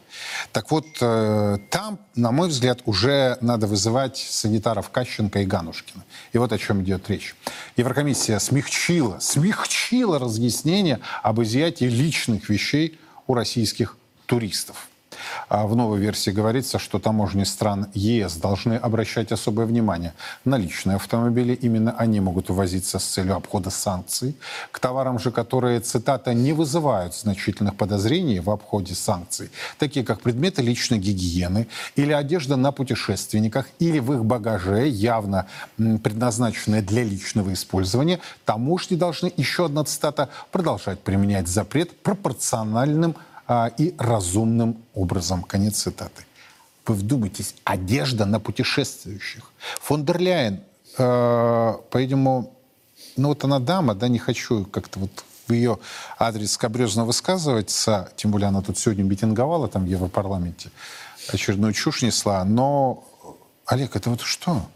Так вот, э, там, на мой взгляд, уже надо вызывать санитаров Кащенко и Ганушкина. И вот о чем идет речь. Еврокомиссия смягчила, смягчила разъяснение об изъятии личных вещей у российских туристов. А В новой версии говорится, что таможни стран ЕС должны обращать особое внимание на личные автомобили. Именно они могут ввозиться с целью обхода санкций. К товарам же, которые, цитата, не вызывают значительных подозрений в обходе санкций, такие как предметы личной гигиены или одежда на путешественниках, или в их багаже, явно предназначенные для личного использования, таможни должны, еще одна цитата, продолжать применять запрет пропорциональным и разумным образом. Конец цитаты. Вы вдумайтесь, одежда на путешествующих. Фон дер Ляйен, э, по-видимому, ну вот она дама, да, не хочу как-то вот в ее адрес скобрезно высказываться, тем более она тут сегодня митинговала там в Европарламенте, очередную чушь несла, но, Олег, это вот что?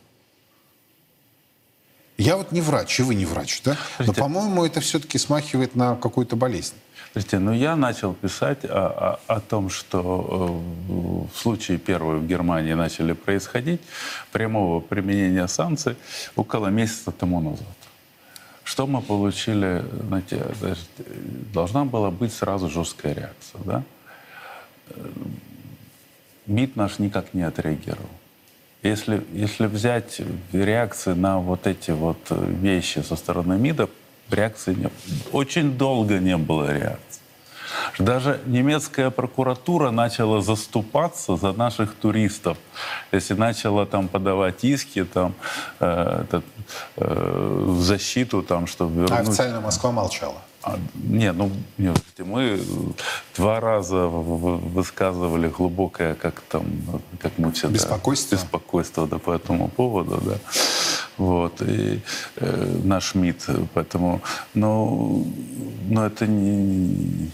Я вот не врач, и вы не врач, да? Но, по-моему, это все-таки смахивает на какую-то болезнь. Слушайте, ну я начал писать о, о- о том, что э, в случае первой в Германии начали происходить прямого применения санкций около месяца тому назад. Что мы получили, знаете, э, должна была быть сразу жесткая реакция, да? Э, МИД наш никак не отреагировал. Если, если взять реакции на вот эти вот вещи со стороны МИДа, реакции не было. Очень долго не было реакции. Даже немецкая прокуратура начала заступаться за наших туристов. Если начала там подавать иски там, э, этот, э, в защиту, там, чтобы А вернуть... официально Москва молчала. А, не, ну, нет, мы два раза высказывали глубокое, как там, как мы всегда... Беспокойство? Беспокойство, да, по этому поводу, да. Вот, и э, наш МИД, поэтому, ну, но это не...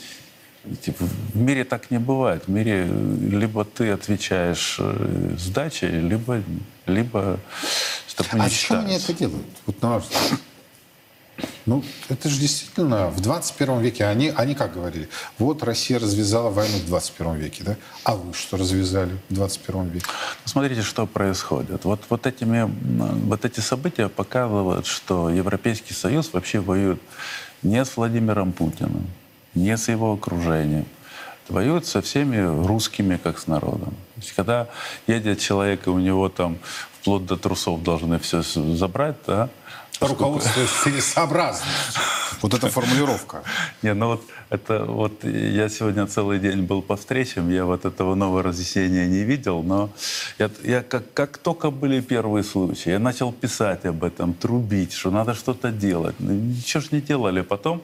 Типа, в мире так не бывает. В мире либо ты отвечаешь э, сдачей, либо, либо чтобы А зачем они это делают? Вот на ваш взгляд. Ну, это же действительно в 21 веке. Они, они как говорили? Вот Россия развязала войну в 21 веке, да? А вы что развязали в 21 веке? Смотрите, что происходит. Вот, вот, этими, вот эти события показывают, что Европейский Союз вообще воюет не с Владимиром Путиным, не с его окружением, воюет со всеми русскими, как с народом. То есть, когда едет человек, и у него там вплоть до трусов должны все забрать, да, Руководствуясь целесообразностью. Вот эта формулировка. Не, ну вот это вот я сегодня целый день был по встречам, я вот этого нового разъяснения не видел, но я, я как, как только были первые случаи, я начал писать об этом, трубить, что надо что-то делать. Ну, ничего ж не делали. Потом,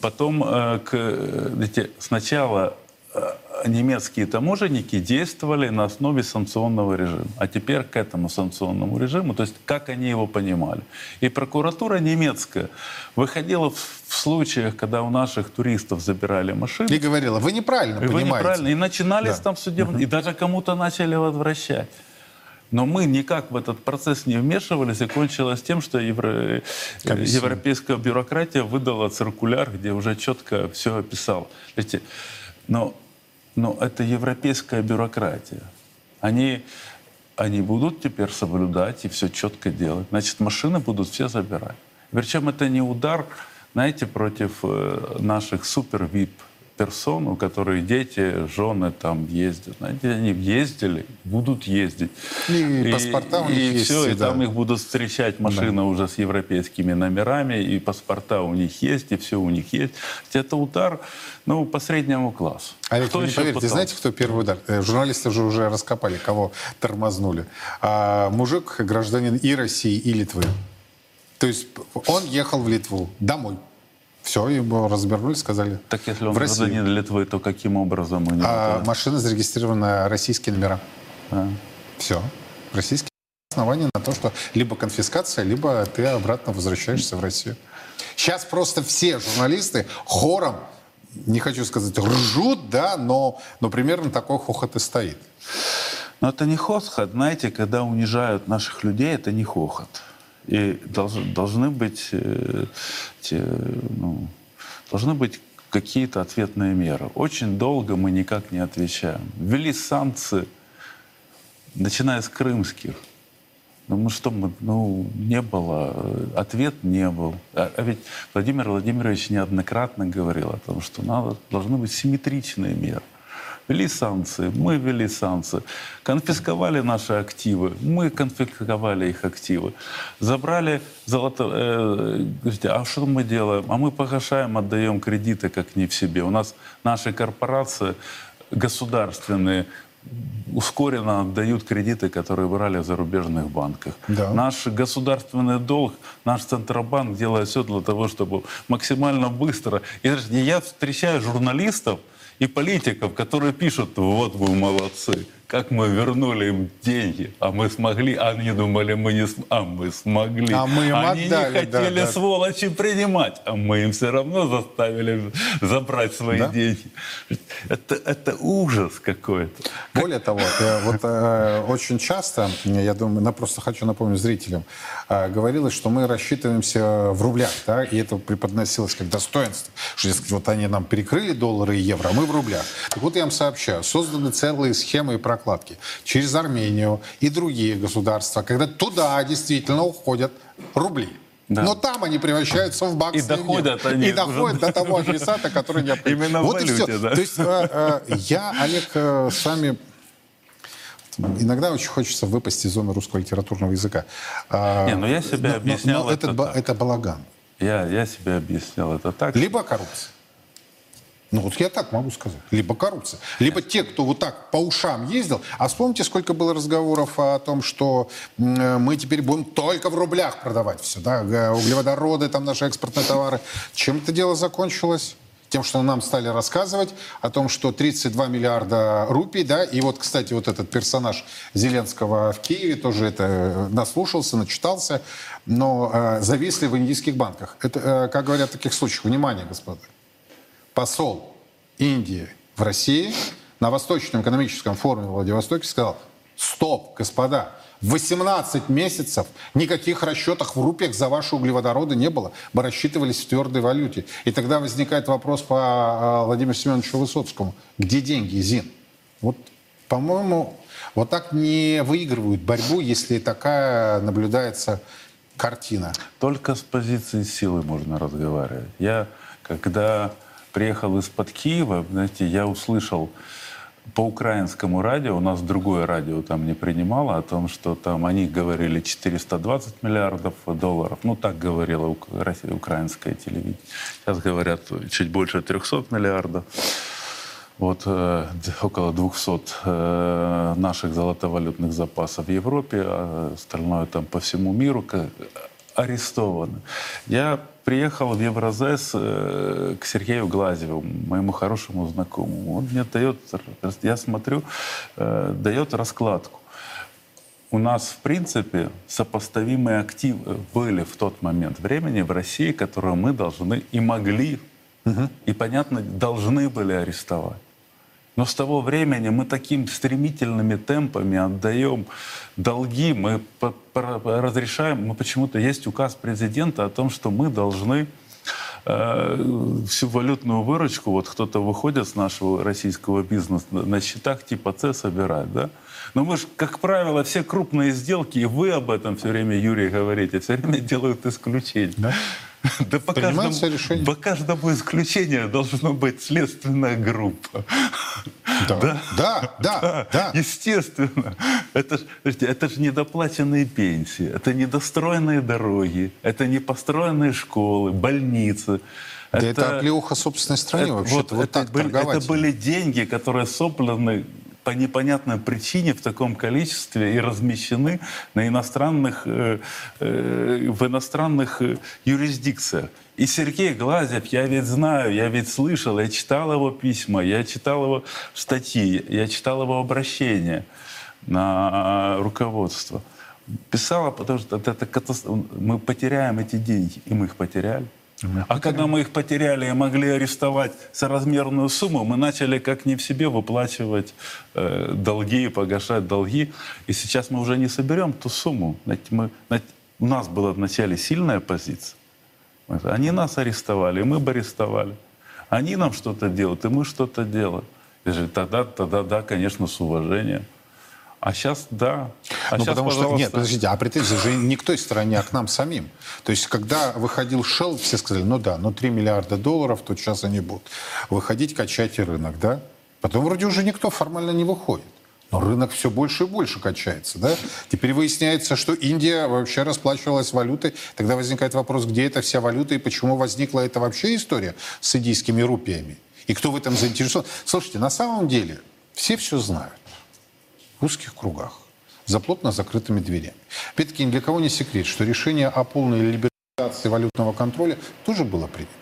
потом э, к, видите, сначала э, немецкие таможенники действовали на основе санкционного режима. А теперь к этому санкционному режиму, то есть как они его понимали. И прокуратура немецкая выходила в, в случаях, когда у наших туристов забирали машины. И говорила, вы неправильно и понимаете. Вы неправильно. И начинались Да. там судебные, и даже кому-то начали возвращать. Но мы никак в этот процесс не вмешивались, и кончилось тем, что евро- Комиссия. европейская бюрократия выдала циркуляр, где уже четко все описал. Видите, но, но это европейская бюрократия. Они, они будут теперь соблюдать и все четко делать. Значит, машины будут все забирать. Причем это не удар, знаете, против э, наших супер-вип персон, у которых дети, жены там ездят. Знаете, они ездили, будут ездить. И паспорта у них и есть, все, и да. там их будут встречать машина уже с европейскими номерами, и паспорта у них есть, и все у них есть. Это удар, ну, по среднему классу. Олег, Кто вы не поверите, пытался? знаете, кто первый удар? Э, Журналисты же уже раскопали, кого тормознули. А, мужик, гражданин и России, и Литвы. То есть он ехал в Литву домой. Все, его развернули, сказали. Так если он в Россию. гражданин Литвы, то каким образом у него? А это- машина зарегистрирована российские номера. А. Все. Российские основания на то, что либо конфискация, либо ты обратно возвращаешься в Россию. Сейчас просто все журналисты хором, не хочу сказать, ржут, да, но, но примерно такой хохот и стоит. Но это не хохот, знаете, когда унижают наших людей, это не хохот. И долж- должны быть, э, те, ну, должны быть какие-то ответные меры. Очень долго мы никак не отвечаем. Ввели санкции, начиная с крымских. Ну, мы что, мы, ну, не было, ответ не был. А, а ведь Владимир Владимирович неоднократно говорил о том, что надо, должны быть симметричные меры. Ввели санкции, мы ввели санкции. Конфисковали наши активы, мы конфисковали их активы. Забрали золото... э, говорите, а что мы делаем? А мы погашаем, отдаем кредиты как не в себе. У нас наши корпорации государственные ускоренно отдают кредиты, которые брали в зарубежных банках. Да. Наш государственный долг, наш Центробанк делает все для того, чтобы максимально быстро... И я встречаю журналистов и политиков, которые пишут, вот вы молодцы, как мы вернули им деньги, а мы смогли, а они думали, мы не см- а мы смогли. А мы им они отдали, не да, хотели да. сволочи принимать, а мы им все равно заставили забрать свои Да. деньги. Это, это ужас какой-то. Более того, э, вот э, очень часто, я думаю, на, просто хочу напомнить зрителям, э, говорилось, что мы рассчитываемся в рублях, да, и это преподносилось как достоинство, что, дескать, вот они нам перекрыли доллары и евро, а мы в рублях. Так вот я вам сообщаю, созданы целые схемы и прокладки через Армению и другие государства, когда туда действительно уходят рубли. Да. Но там они превращаются в баксы. И доходят мир. они И доходят до того адресата, который необходим. Именно в вот и все. валюте, да. То есть э, э, я, Олег, э, с вами Иногда очень хочется выпасть из зоны русского литературного языка. А, Не, ну я себя но- но- объяснял но это это, ба- так. это балаган. Я, я себе объяснял это так. Либо коррупция. Ну вот я так могу сказать. Либо коррупция. Либо те, кто вот так по ушам ездил. А вспомните, сколько было разговоров о том, что э, мы теперь будем только в рублях продавать все. Да? Углеводороды, там наши экспортные товары. Чем это дело закончилось? Тем, что нам стали рассказывать о том, что 32 миллиарда рупий, да, и вот, кстати, вот этот персонаж Зеленского в Киеве тоже это э, наслушался, начитался, но э, зависли в индийских банках. Это, э, как говорят в таких случаях, внимание, господа, посол Индии в России на Восточном экономическом форуме в Владивостоке сказал, стоп, господа, 18 месяцев никаких расчетов в рупиях за ваши углеводороды не было. Мы рассчитывались в твердой валюте. И тогда возникает вопрос по а, Владимиру Семеновичу Высоцкому. Где деньги, Зин? Вот, по-моему, вот так не выигрывают борьбу, если такая наблюдается картина. Только с позиции силы можно разговаривать. Я, когда приехал из-под Киева, знаете, я услышал по украинскому радио, у нас другое радио там не принимало, о том, что там они говорили 420 миллиардов долларов. Ну, так говорило Россия- украинское телевидение. Сейчас говорят чуть больше 300 миллиардов. Вот э, около 200 э, наших золотовалютных запасов в Европе, а остальное там по всему миру ка- арестовано. Я приехал в Евразес э, к Сергею Глазеву, моему хорошему знакомому. Он мне дает, я смотрю, э, дает раскладку. У нас, в принципе, сопоставимые активы были в тот момент времени в России, которые мы должны и могли, и, понятно, должны были арестовать. Но с того времени мы таким стремительными темпами отдаем долги, мы разрешаем, мы почему-то есть указ президента о том, что мы должны э, всю валютную выручку, вот кто-то выходит с нашего российского бизнеса на- счетах типа С собирать, да? Но мы же, как правило, все крупные сделки, и вы об этом все время, Юрий, говорите, все время делают исключения. Да? Да по каждому, решение. по каждому исключению должна быть следственная группа. Да, да, да, да. Естественно. Это это же недоплаченные пенсии, это недостроенные дороги, это не построенные школы, больницы. Да это оплеуха собственной стране это- вообще-то. Вот, это, так были, это были деньги, которые собраны по непонятной причине в таком количестве и размещены на иностранных, э, э, в иностранных э, юрисдикциях. И Сергей Глазев, я ведь знаю, я ведь слышал, я читал его письма, я читал его статьи, я читал его обращения на руководство. Писала, потому что это, это катастрофа. Мы потеряем эти деньги, и мы их потеряли. А когда мы их потеряли и могли арестовать соразмерную сумму, мы начали как не в себе выплачивать э, долги, погашать долги. И сейчас мы уже не соберем ту сумму. Знаете, мы, знаете, у нас была вначале сильная позиция. Они нас арестовали, и мы бы арестовали. Они нам что-то делают, и мы что-то делаем. Тогда, тогда, да, конечно, с уважением. А сейчас да. А ну, потому что, нет, пожалуйста. подождите, а претензии же не к той стороне, а к нам самим. То есть, когда выходил Shell, все сказали, ну да, ну 3 миллиарда долларов, тут сейчас они будут выходить, качать и рынок, да? Потом вроде уже никто формально не выходит. Но рынок все больше и больше качается, да? Теперь выясняется, что Индия вообще расплачивалась валютой. Тогда возникает вопрос, где эта вся валюта и почему возникла эта вообще история с индийскими рупиями? И кто в этом заинтересован? Слушайте, на самом деле все все знают в узких кругах, за плотно закрытыми дверями. Опять-таки, ни для кого не секрет, что решение о полной либерализации валютного контроля тоже было принято.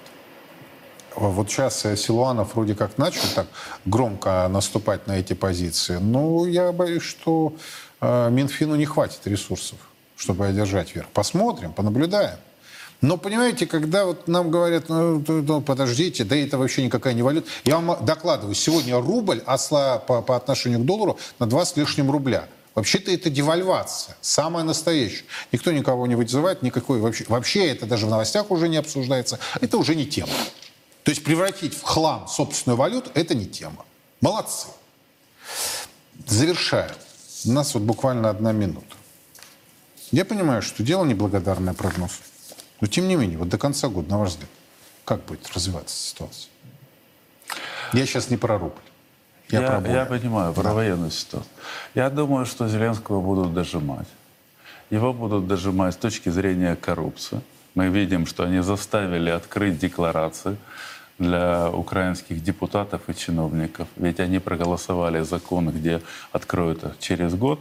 Вот сейчас э, Силуанов вроде как начал так громко наступать на эти позиции. Но я боюсь, что э, Минфину не хватит ресурсов, чтобы одержать верх. Посмотрим, понаблюдаем. Но понимаете, когда вот нам говорят, ну, ну, ну, подождите, да это вообще никакая не валюта. Я вам докладываю, сегодня рубль осла по, по отношению к доллару на 2 с лишним рубля. Вообще-то это девальвация, самая настоящая. Никто никого не вызывает, никакой вообще. Вообще это даже в новостях уже не обсуждается. Это уже не тема. То есть превратить в хлам собственную валюту – это не тема. Молодцы. Завершая. У нас вот буквально одна минута. Я понимаю, что дело неблагодарное прогноз. Но тем не менее, вот до конца года, на ваш взгляд, как будет развиваться ситуация? Я сейчас не про рубль. Я, Я, про я, понимаю, про Да. военную ситуацию. Я думаю, что Зеленского будут дожимать. Его будут дожимать с точки зрения коррупции. Мы видим, что они заставили открыть декларации для украинских депутатов и чиновников. Ведь они проголосовали закон, где откроют их через год.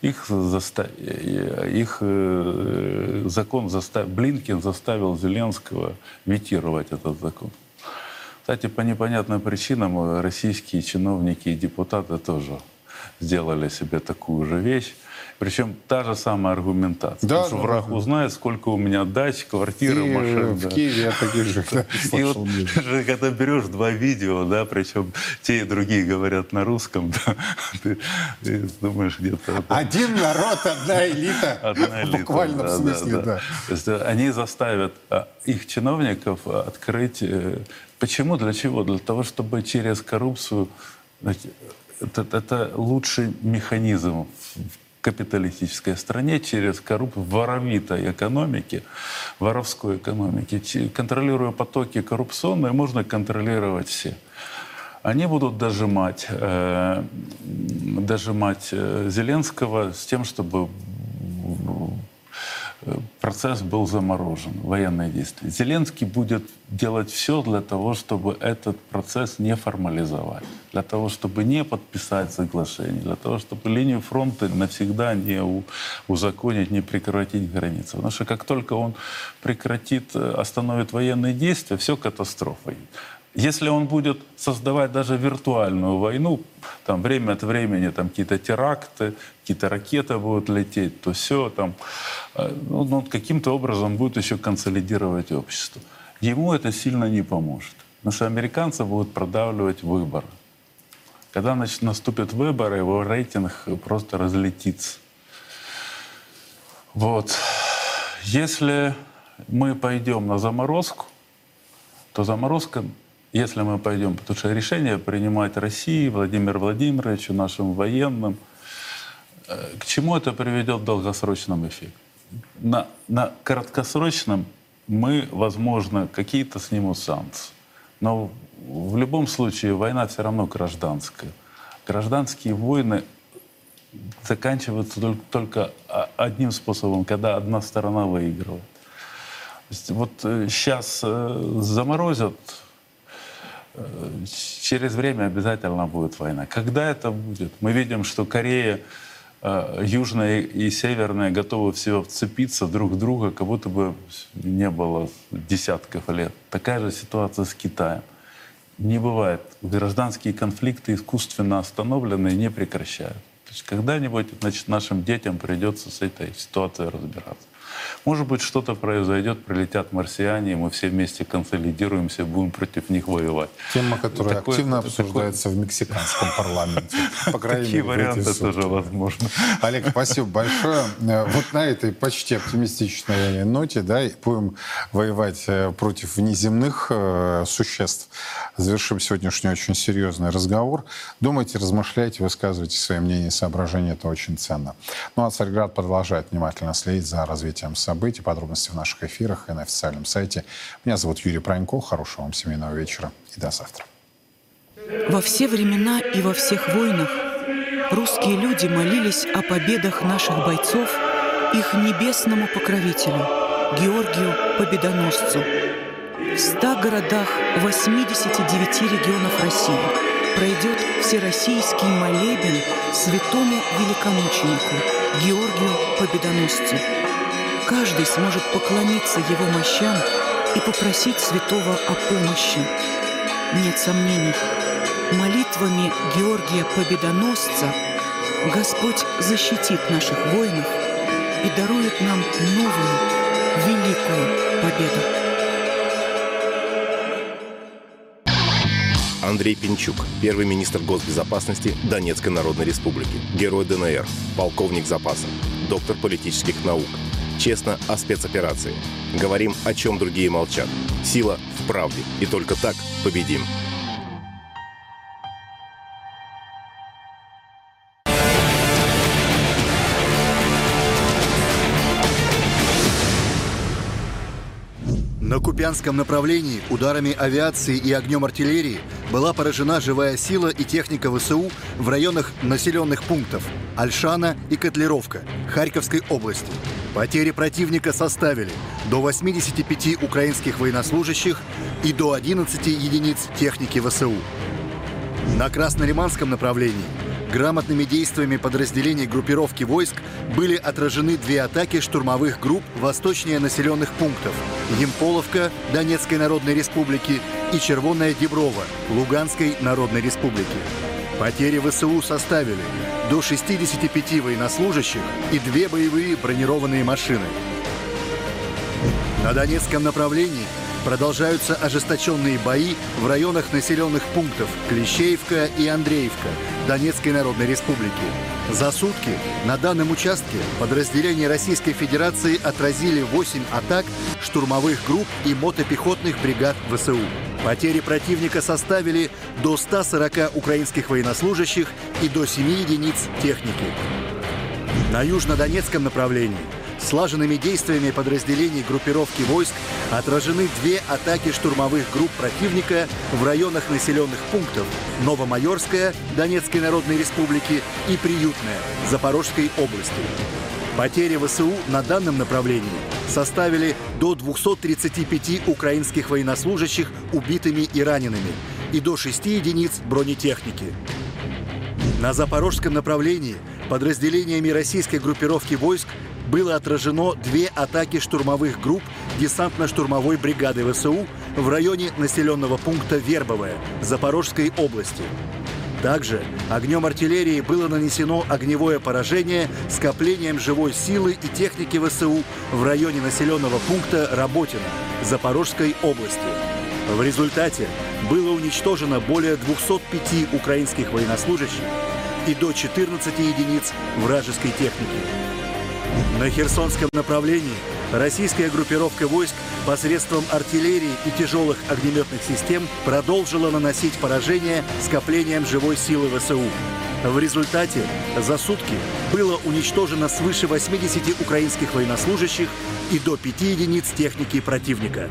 Их, заста... их э, закон застав... Блинкин заставил Зеленского ветировать этот закон. Кстати, по непонятным причинам российские чиновники и депутаты тоже сделали себе такую же вещь. Причем та же самая аргументация. Да, Потому что да, враг да. узнает, сколько у меня дач, И квартиры, машин. в да. Киеве я таких же И вот ты когда берешь два видео, да, причем те и другие говорят на русском, да, ты, думаешь где-то... Один народ, одна элита. одна элита, В буквальном смысле, да. То есть э, они заставят а, их чиновников открыть... э, Почему? Для чего? Для того, чтобы через коррупцию... Это, это лучший механизм капиталистической стране через коррупцию воровитой экономики, воровской экономики. Контролируя потоки коррупционные, можно контролировать все. Они будут дожимать, э, дожимать э, Зеленского с тем, чтобы процесс был заморожен, военные действия. Зеленский будет делать все для того, чтобы этот процесс не формализовать, для того, чтобы не подписать соглашение, для того, чтобы линию фронта навсегда не узаконить, не прекратить границы. Потому что как только он прекратит, э, остановит военные действия, все катастрофа. Если он будет создавать даже виртуальную войну, там время от времени там какие-то теракты, какие-то ракеты будут лететь, то все там, э, ну, ну, каким-то образом будет еще консолидировать общество. Ему это сильно не поможет, потому что американцы будут продавливать выборы. Когда значит, наступят выборы, его рейтинг просто разлетится. Вот. Если мы пойдем на заморозку, то заморозка, если мы пойдем, потому что решение принимать России, Владимир Владимировичу, нашим военным, э, к чему это приведет в долгосрочном эффекте? На, на краткосрочном мы, возможно, какие-то снимут санкции. Но в любом случае война все равно гражданская. Гражданские войны заканчиваются только, только одним способом, когда одна сторона выигрывает. Вот сейчас заморозят, э, через время обязательно будет война. Когда это будет? Мы видим, что Корея, э, Южная и Северная готовы все вцепиться друг в друга, как будто бы не было десятков лет. Такая же ситуация с Китаем. Не бывает. Гражданские конфликты искусственно остановлены и не прекращают. То есть когда-нибудь значит, нашим детям придется с этой ситуацией разбираться. Может быть, что-то произойдет, прилетят марсиане, и мы все вместе консолидируемся, будем против них воевать. Тема, которая Такое- активно такое- обсуждается в мексиканском парламенте. По крайней Такие мере, варианты тоже возможны. Олег, спасибо большое. Вот на этой почти оптимистичной ноте, да, и будем воевать э, против внеземных э, существ. Завершим сегодняшний очень серьезный разговор. Думайте, размышляйте, высказывайте свои мнения, соображения. Это очень ценно. Ну а Царьград продолжает внимательно следить за развитием событий. Подробности в наших эфирах и на официальном сайте. Меня зовут Юрий Пронько. Хорошего вам семейного вечера и до завтра. Во все времена и во всех войнах русские люди молились о победах наших бойцов их небесному покровителю, Георгию Победоносцу. В ста городах 89 регионов России пройдет всероссийский молебен святому великомученику Георгию Победоносцу. Каждый сможет поклониться его мощам и попросить святого о помощи. Нет сомнений, молитвами Георгия Победоносца Господь защитит наших воинов и дарует нам новую, великую победу. Андрей Пинчук, первый министр госбезопасности Донецкой Народной Республики, герой ДНР, полковник запаса, доктор политических наук. Честно о спецоперации. Говорим, о чем другие молчат. Сила в правде. И только так победим. На Купянском направлении ударами авиации и огнем артиллерии была поражена живая сила и техника ВСУ в районах населенных пунктов Альшана и Котлеровка Харьковской области. Потери противника составили до 85 украинских военнослужащих и до 11 единиц техники ВСУ. На Краснолиманском направлении грамотными действиями подразделений группировки войск были отражены две атаки штурмовых групп восточнее населенных пунктов Емполовка Донецкой Народной Республики и Червоная Деброва Луганской Народной Республики. Потери ВСУ составили до 65 военнослужащих и две боевые бронированные машины. На Донецком направлении продолжаются ожесточенные бои в районах населенных пунктов Клещеевка и Андреевка Донецкой Народной Республики. За сутки на данном участке подразделения Российской Федерации отразили 8 атак штурмовых групп и мотопехотных бригад ВСУ. Потери противника составили до 140 украинских военнослужащих и до 7 единиц техники. На южнодонецком направлении слаженными действиями подразделений группировки войск отражены две атаки штурмовых групп противника в районах населенных пунктов Новомайорская Донецкой Народной Республики и Приютная Запорожской области. Потери ВСУ на данном направлении составили до 235 украинских военнослужащих убитыми и ранеными и до 6 единиц бронетехники. На запорожском направлении подразделениями российской группировки войск было отражено две атаки штурмовых групп десантно-штурмовой бригады ВСУ в районе населенного пункта Вербовое Запорожской области. Также огнем артиллерии было нанесено огневое поражение скоплением живой силы и техники ВСУ в районе населенного пункта Работино Запорожской области. В результате было уничтожено более 205 украинских военнослужащих и до 14 единиц вражеской техники. На Херсонском направлении российская группировка войск посредством артиллерии и тяжелых огнеметных систем продолжила наносить поражение скоплением живой силы ВСУ. В результате за сутки было уничтожено свыше 80 украинских военнослужащих и до 5 единиц техники противника.